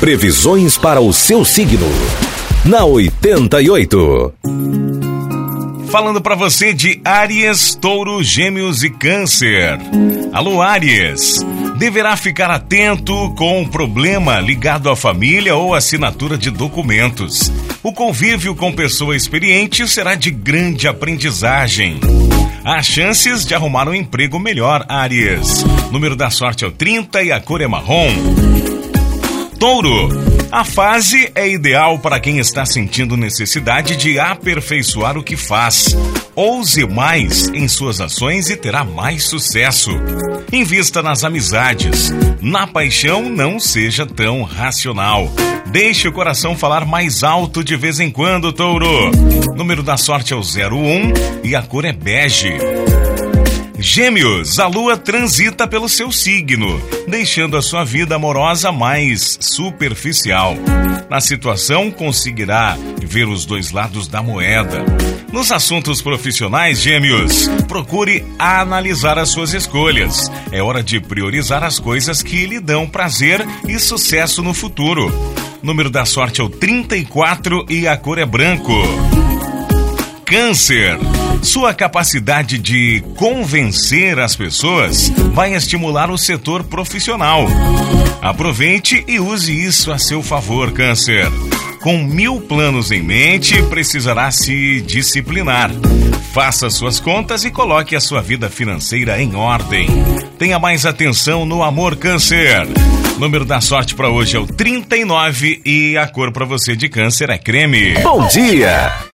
Previsões para o seu signo. Na 88. Falando para você de Áries, Touro, Gêmeos e Câncer. Alô, Áries. Deverá ficar atento com um problema ligado à família ou assinatura de documentos. O convívio com pessoa experiente será de grande aprendizagem. Há chances de arrumar um emprego melhor, Áries. Número da sorte é o 30 e a cor é marrom. Touro. A fase é ideal para quem está sentindo necessidade de aperfeiçoar o que faz. Ouse mais em suas ações e terá mais sucesso. Invista nas amizades. Na paixão, não seja tão racional. Deixe o coração falar mais alto de vez em quando, touro. Número da sorte é o 01 e a cor é bege. Gêmeos, a lua transita pelo seu signo, deixando a sua vida amorosa mais superficial. Na situação, conseguirá ver os dois lados da moeda. Nos assuntos profissionais, Gêmeos, procure analisar as suas escolhas. É hora de priorizar as coisas que lhe dão prazer e sucesso no futuro. Número da sorte é o 34 e a cor é branco. Câncer. Sua capacidade de convencer as pessoas vai estimular o setor profissional. Aproveite e use isso a seu favor, Câncer. Com mil planos em mente, precisará se disciplinar. Faça suas contas e coloque a sua vida financeira em ordem. Tenha mais atenção no amor, Câncer. Número da sorte para hoje é o 39 e a cor para você de Câncer é creme. Bom dia!